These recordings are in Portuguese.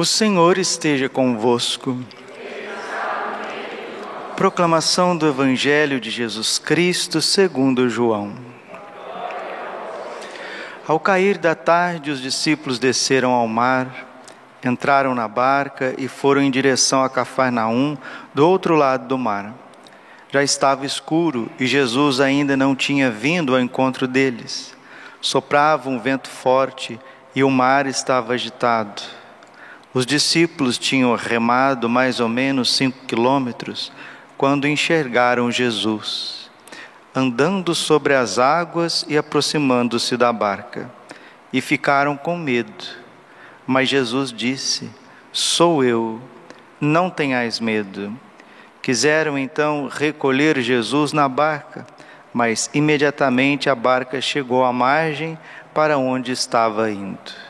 O Senhor esteja convosco. Proclamação do Evangelho de Jesus Cristo segundo João. Ao cair da tarde, os discípulos desceram ao mar, entraram na barca e foram em direção a Cafarnaum, do outro lado do mar. Já estava escuro e Jesus ainda não tinha vindo ao encontro deles. Soprava um vento forte e o mar estava agitado. Os discípulos tinham remado mais ou menos cinco quilômetros quando enxergaram Jesus, andando sobre as águas e aproximando-se da barca, e ficaram com medo. Mas Jesus disse: Sou eu, não tenhais medo. Quiseram então recolher Jesus na barca, mas imediatamente a barca chegou à margem para onde estava indo.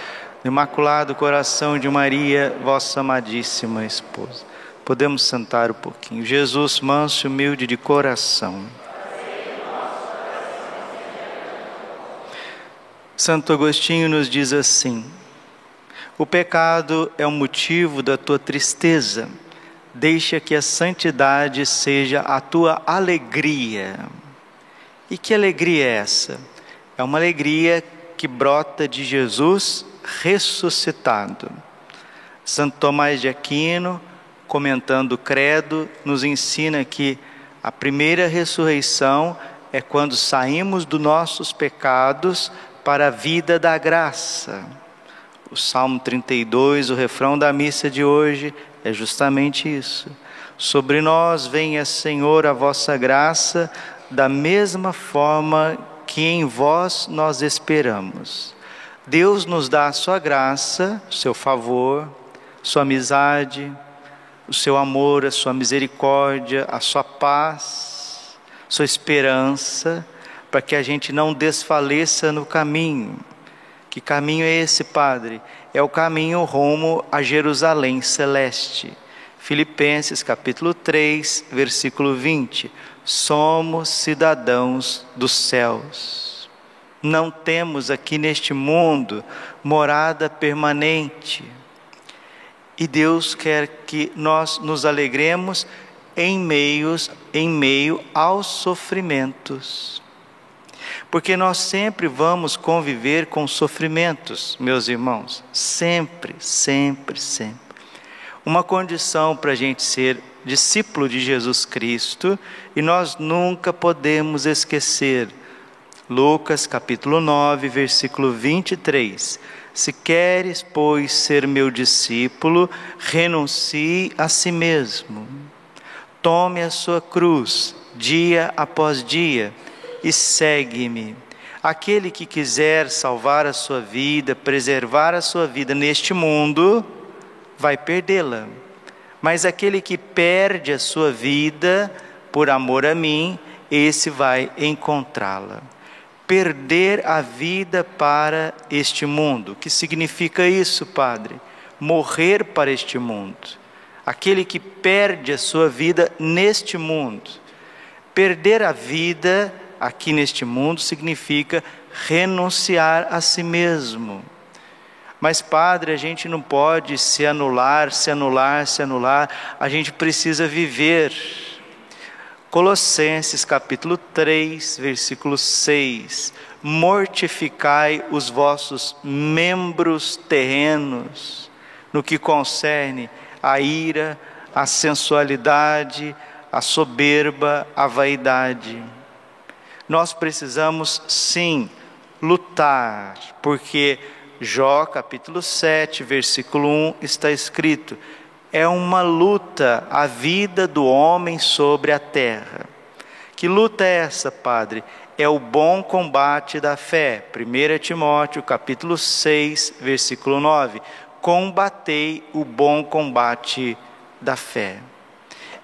do Imaculado Coração de Maria, vossa amadíssima esposa. Podemos sentar um pouquinho. Jesus, manso e humilde de coração. Santo Agostinho nos diz assim: O pecado é o motivo da tua tristeza deixa que a santidade seja a tua alegria. E que alegria é essa? É uma alegria que brota de Jesus ressuscitado. Santo Tomás de Aquino, comentando o Credo, nos ensina que a primeira ressurreição é quando saímos dos nossos pecados para a vida da graça. O Salmo 32, o refrão da missa de hoje, é justamente isso. Sobre nós venha, Senhor, a vossa graça, da mesma forma que em vós nós esperamos. Deus nos dá a sua graça, o seu favor, sua amizade, o seu amor, a sua misericórdia, a sua paz, sua esperança, para que a gente não desfaleça no caminho. Que caminho é esse, Padre? é o caminho rumo a Jerusalém celeste. Filipenses capítulo 3, versículo 20. Somos cidadãos dos céus. Não temos aqui neste mundo morada permanente. E Deus quer que nós nos alegremos em meios em meio aos sofrimentos porque nós sempre vamos conviver com sofrimentos, meus irmãos, sempre, sempre, sempre. Uma condição para a gente ser discípulo de Jesus Cristo e nós nunca podemos esquecer. Lucas capítulo 9, versículo 23. Se queres, pois, ser meu discípulo, renuncie a si mesmo. Tome a sua cruz, dia após dia e segue-me. Aquele que quiser salvar a sua vida, preservar a sua vida neste mundo, vai perdê-la. Mas aquele que perde a sua vida por amor a mim, esse vai encontrá-la. Perder a vida para este mundo. O que significa isso, Padre? Morrer para este mundo. Aquele que perde a sua vida neste mundo. Perder a vida aqui neste mundo significa renunciar a si mesmo. Mas, Padre, a gente não pode se anular, se anular, se anular, a gente precisa viver. Colossenses capítulo 3, versículo 6: Mortificai os vossos membros terrenos, no que concerne a ira, a sensualidade, a soberba, a vaidade. Nós precisamos sim lutar, porque Jó capítulo 7, versículo 1 está escrito: é uma luta a vida do homem sobre a terra. Que luta é essa, Padre? É o bom combate da fé. 1 Timóteo capítulo 6, versículo 9. combatei o bom combate da fé.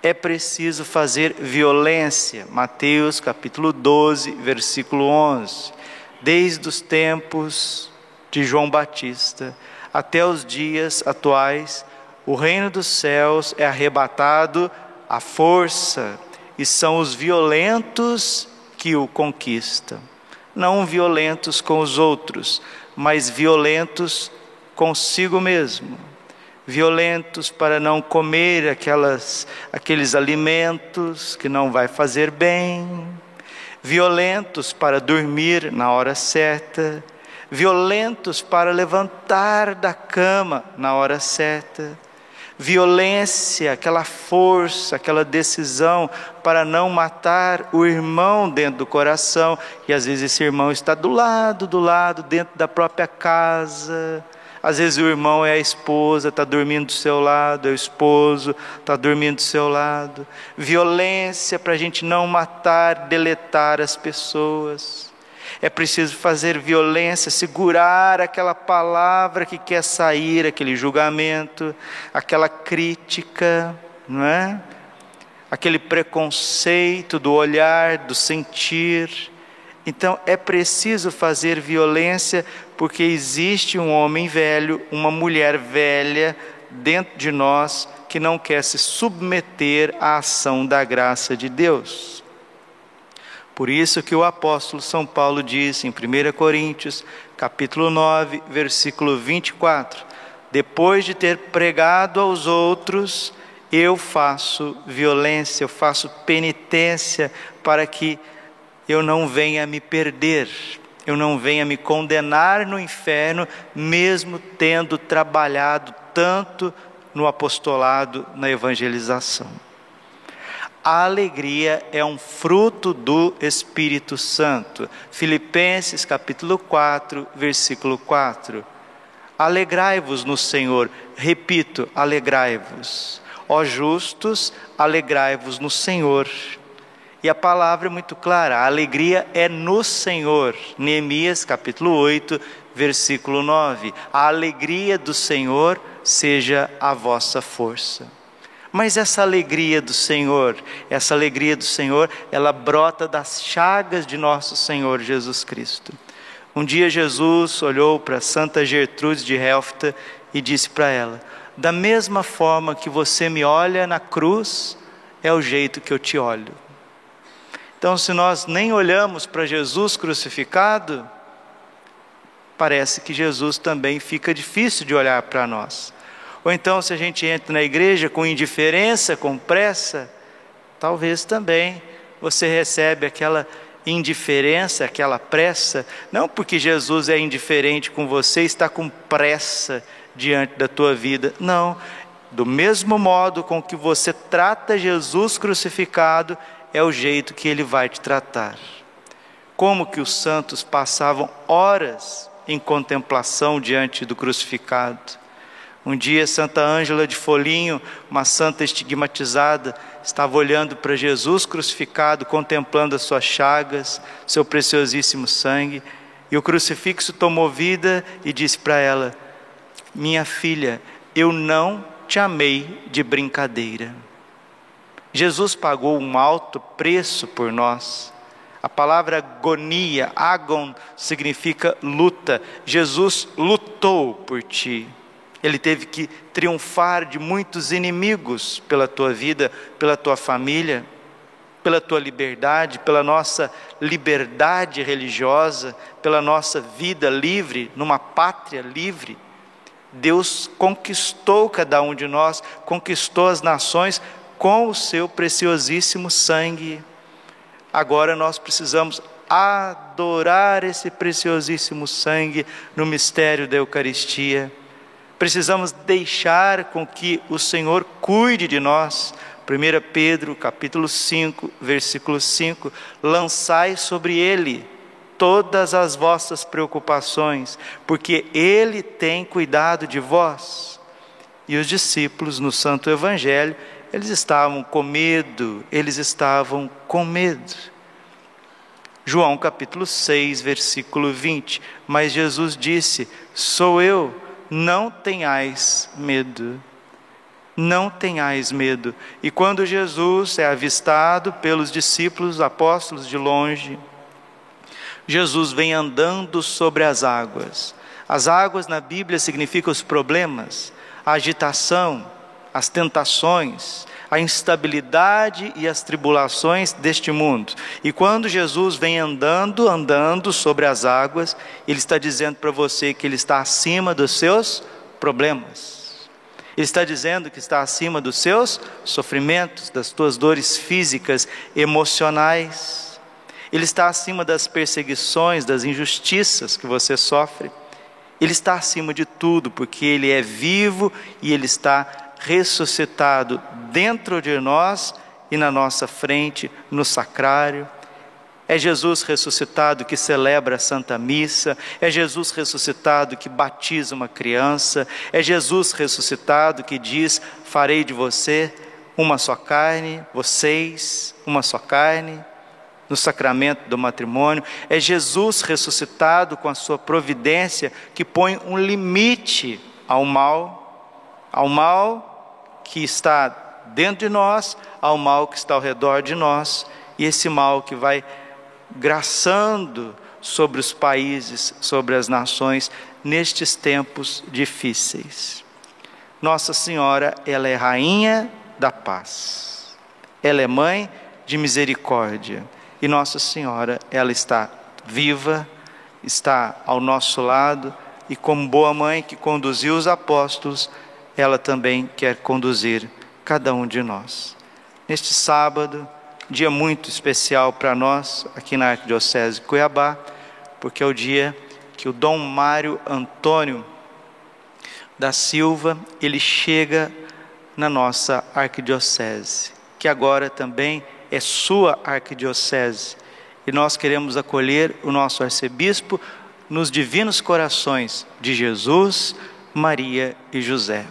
É preciso fazer violência. Mateus capítulo 12, versículo 11. Desde os tempos de João Batista até os dias atuais, o reino dos céus é arrebatado à força e são os violentos que o conquistam. Não violentos com os outros, mas violentos consigo mesmo. Violentos para não comer aquelas, aqueles alimentos que não vai fazer bem. Violentos para dormir na hora certa. Violentos para levantar da cama na hora certa violência, aquela força, aquela decisão para não matar o irmão dentro do coração, e às vezes esse irmão está do lado, do lado, dentro da própria casa. Às vezes o irmão é a esposa, está dormindo do seu lado, é o esposo, está dormindo do seu lado. Violência para a gente não matar, deletar as pessoas é preciso fazer violência, segurar aquela palavra que quer sair, aquele julgamento, aquela crítica, não é? Aquele preconceito do olhar, do sentir. Então é preciso fazer violência porque existe um homem velho, uma mulher velha dentro de nós que não quer se submeter à ação da graça de Deus. Por isso que o apóstolo São Paulo disse em 1 Coríntios, capítulo 9, versículo 24: Depois de ter pregado aos outros, eu faço violência, eu faço penitência para que eu não venha me perder, eu não venha me condenar no inferno, mesmo tendo trabalhado tanto no apostolado, na evangelização. A alegria é um fruto do Espírito Santo. Filipenses capítulo 4, versículo 4. Alegrai-vos no Senhor. Repito, alegrai-vos. Ó justos, alegrai-vos no Senhor. E a palavra é muito clara, a alegria é no Senhor. Neemias capítulo 8, versículo 9. A alegria do Senhor seja a vossa força. Mas essa alegria do Senhor, essa alegria do Senhor, ela brota das chagas de nosso Senhor Jesus Cristo. Um dia Jesus olhou para Santa Gertrude de Helfta e disse para ela: Da mesma forma que você me olha na cruz, é o jeito que eu te olho. Então, se nós nem olhamos para Jesus crucificado, parece que Jesus também fica difícil de olhar para nós. Ou então, se a gente entra na igreja com indiferença, com pressa, talvez também você recebe aquela indiferença, aquela pressa, não porque Jesus é indiferente com você, está com pressa diante da tua vida, não. Do mesmo modo com que você trata Jesus crucificado, é o jeito que ele vai te tratar. Como que os santos passavam horas em contemplação diante do crucificado. Um dia, Santa Ângela de Folinho, uma santa estigmatizada, estava olhando para Jesus crucificado, contemplando as suas chagas, seu preciosíssimo sangue, e o crucifixo tomou vida e disse para ela: Minha filha, eu não te amei de brincadeira. Jesus pagou um alto preço por nós. A palavra agonia, agon, significa luta. Jesus lutou por ti. Ele teve que triunfar de muitos inimigos pela tua vida, pela tua família, pela tua liberdade, pela nossa liberdade religiosa, pela nossa vida livre, numa pátria livre. Deus conquistou cada um de nós, conquistou as nações com o seu preciosíssimo sangue. Agora nós precisamos adorar esse preciosíssimo sangue no mistério da Eucaristia precisamos deixar com que o Senhor cuide de nós. 1 Pedro, capítulo 5, versículo 5: Lançai sobre ele todas as vossas preocupações, porque ele tem cuidado de vós. E os discípulos no Santo Evangelho, eles estavam com medo, eles estavam com medo. João capítulo 6, versículo 20: Mas Jesus disse: Sou eu não tenhais medo. Não tenhais medo. E quando Jesus é avistado pelos discípulos, apóstolos de longe, Jesus vem andando sobre as águas. As águas na Bíblia significam os problemas, a agitação, as tentações, a instabilidade e as tribulações deste mundo. E quando Jesus vem andando, andando sobre as águas, Ele está dizendo para você que Ele está acima dos seus problemas. Ele está dizendo que está acima dos seus sofrimentos, das tuas dores físicas, emocionais. Ele está acima das perseguições, das injustiças que você sofre. Ele está acima de tudo, porque Ele é vivo e Ele está ressuscitado dentro de nós e na nossa frente, no sacrário. É Jesus ressuscitado que celebra a Santa Missa, é Jesus ressuscitado que batiza uma criança, é Jesus ressuscitado que diz: Farei de você uma só carne, vocês uma só carne, no sacramento do matrimônio. É Jesus ressuscitado com a sua providência que põe um limite ao mal, ao mal que está dentro de nós, ao mal que está ao redor de nós, e esse mal que vai graçando sobre os países, sobre as nações, nestes tempos difíceis. Nossa Senhora, ela é rainha da paz. Ela é mãe de misericórdia. E Nossa Senhora, ela está viva, está ao nosso lado e como boa mãe que conduziu os apóstolos, ela também quer conduzir cada um de nós. Neste sábado, dia muito especial para nós aqui na Arquidiocese de Cuiabá, porque é o dia que o Dom Mário Antônio da Silva, ele chega na nossa arquidiocese, que agora também é sua arquidiocese. E nós queremos acolher o nosso arcebispo nos divinos corações de Jesus, Maria e José.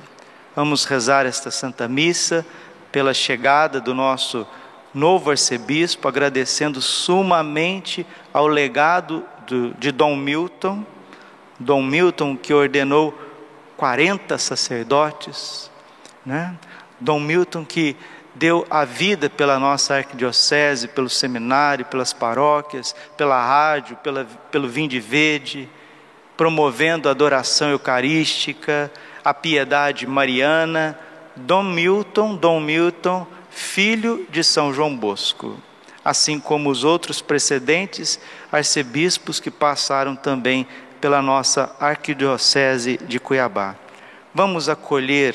Vamos rezar esta Santa Missa pela chegada do nosso novo arcebispo, agradecendo sumamente ao legado do, de Dom Milton, Dom Milton que ordenou 40 sacerdotes, né? Dom Milton que deu a vida pela nossa arquidiocese, pelo seminário, pelas paróquias, pela rádio, pela, pelo Vinde Verde, promovendo a adoração eucarística, a piedade mariana, Dom Milton, Dom Milton, filho de São João Bosco, assim como os outros precedentes arcebispos que passaram também pela nossa arquidiocese de Cuiabá. Vamos acolher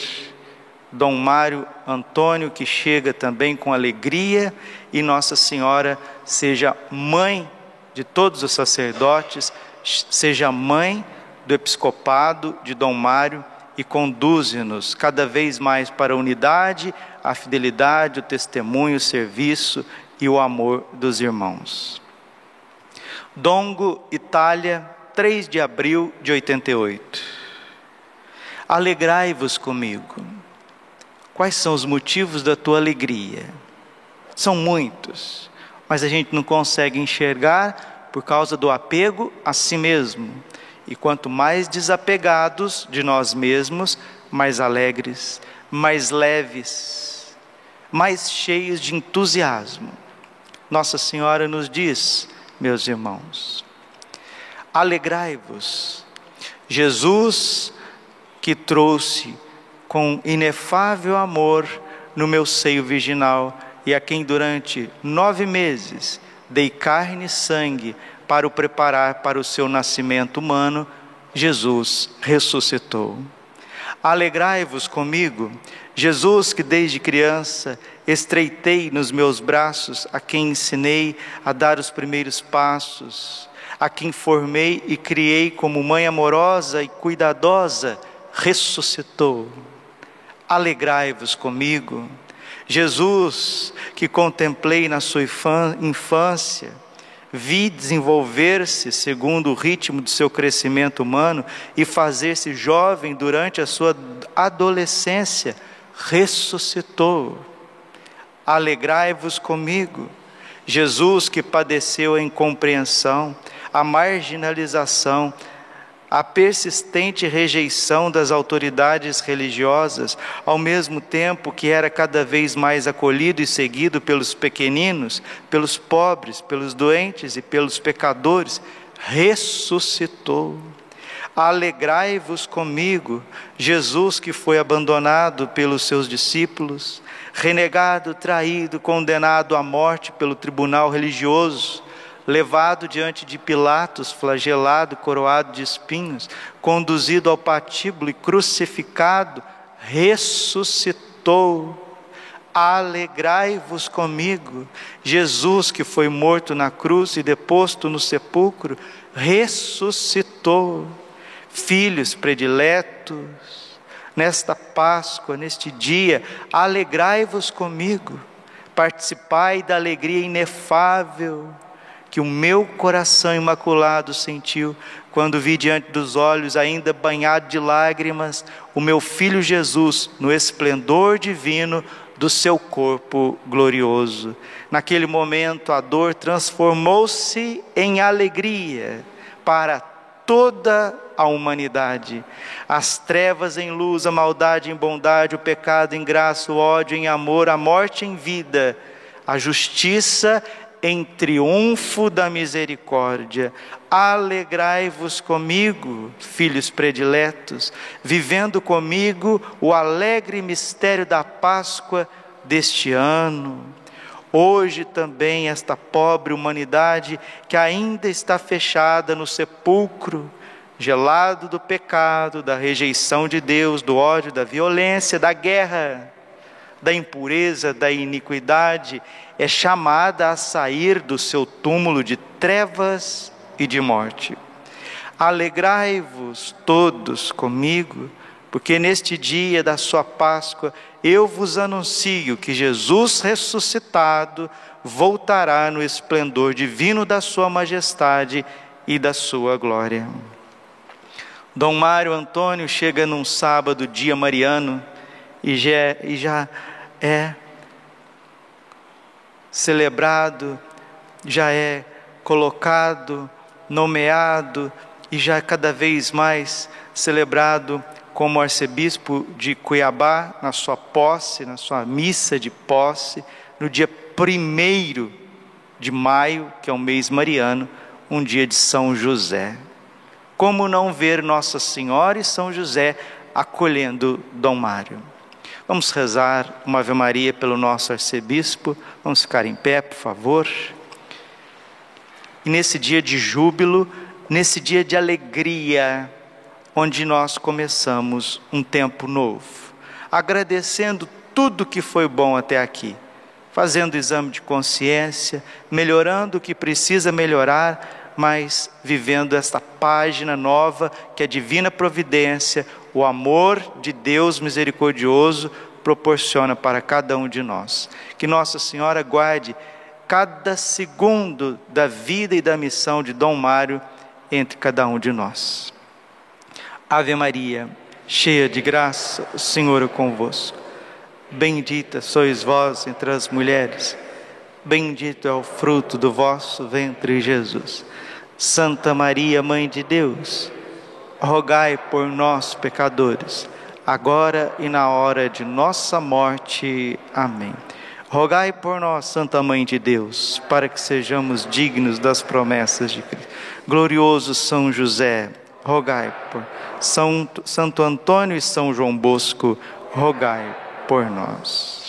Dom Mário Antônio, que chega também com alegria, e Nossa Senhora seja mãe de todos os sacerdotes, seja mãe do episcopado de Dom Mário e conduze-nos cada vez mais para a unidade, a fidelidade, o testemunho, o serviço e o amor dos irmãos. Dongo, Itália, 3 de abril de 88. Alegrai-vos comigo. Quais são os motivos da tua alegria? São muitos, mas a gente não consegue enxergar por causa do apego a si mesmo e quanto mais desapegados de nós mesmos, mais alegres, mais leves, mais cheios de entusiasmo. Nossa Senhora nos diz, meus irmãos, alegrai-vos. Jesus que trouxe com inefável amor no meu seio virginal e a quem durante nove meses dei carne e sangue para o preparar para o seu nascimento humano, Jesus ressuscitou. Alegrai-vos comigo, Jesus, que desde criança estreitei nos meus braços, a quem ensinei a dar os primeiros passos, a quem formei e criei como mãe amorosa e cuidadosa, ressuscitou. Alegrai-vos comigo, Jesus, que contemplei na sua infância, vi desenvolver-se segundo o ritmo do seu crescimento humano e fazer-se jovem durante a sua adolescência, ressuscitou. Alegrai-vos comigo. Jesus que padeceu a incompreensão, a marginalização, a persistente rejeição das autoridades religiosas, ao mesmo tempo que era cada vez mais acolhido e seguido pelos pequeninos, pelos pobres, pelos doentes e pelos pecadores, ressuscitou. Alegrai-vos comigo, Jesus que foi abandonado pelos seus discípulos, renegado, traído, condenado à morte pelo tribunal religioso, levado diante de Pilatos, flagelado, coroado de espinhos, conduzido ao patíbulo e crucificado, ressuscitou. Alegrai-vos comigo. Jesus, que foi morto na cruz e deposto no sepulcro, ressuscitou. Filhos prediletos, nesta Páscoa, neste dia, alegrai-vos comigo. Participai da alegria inefável que o meu coração imaculado sentiu quando vi diante dos olhos, ainda banhado de lágrimas, o meu filho Jesus no esplendor divino do seu corpo glorioso. Naquele momento, a dor transformou-se em alegria para toda a humanidade. As trevas em luz, a maldade em bondade, o pecado em graça, o ódio em amor, a morte em vida, a justiça em triunfo da misericórdia. Alegrai-vos comigo, filhos prediletos, vivendo comigo o alegre mistério da Páscoa deste ano. Hoje também esta pobre humanidade que ainda está fechada no sepulcro, gelado do pecado, da rejeição de Deus, do ódio, da violência, da guerra, da impureza, da iniquidade, é chamada a sair do seu túmulo de trevas e de morte. Alegrai-vos todos comigo, porque neste dia da sua Páscoa eu vos anuncio que Jesus ressuscitado voltará no esplendor divino da sua majestade e da sua glória. Dom Mário Antônio chega num sábado, dia mariano, e já, e já é celebrado, já é colocado, nomeado e já é cada vez mais celebrado como arcebispo de Cuiabá, na sua posse, na sua missa de posse, no dia 1 de maio, que é o mês mariano, um dia de São José. Como não ver Nossa Senhora e São José acolhendo Dom Mário? Vamos rezar uma Ave Maria pelo nosso arcebispo. Vamos ficar em pé, por favor. E nesse dia de júbilo, nesse dia de alegria, onde nós começamos um tempo novo, agradecendo tudo que foi bom até aqui, fazendo exame de consciência, melhorando o que precisa melhorar, mas vivendo esta página nova que a divina providência, o amor de Deus misericordioso proporciona para cada um de nós. Que Nossa Senhora guarde cada segundo da vida e da missão de Dom Mário entre cada um de nós. Ave Maria, cheia de graça, o Senhor é convosco. Bendita sois vós entre as mulheres, bendito é o fruto do vosso ventre, Jesus. Santa Maria, Mãe de Deus, rogai por nós, pecadores, agora e na hora de nossa morte. Amém. Rogai por nós, Santa Mãe de Deus, para que sejamos dignos das promessas de Cristo. Glorioso São José, rogai por São Santo Antônio e São João Bosco, rogai por nós.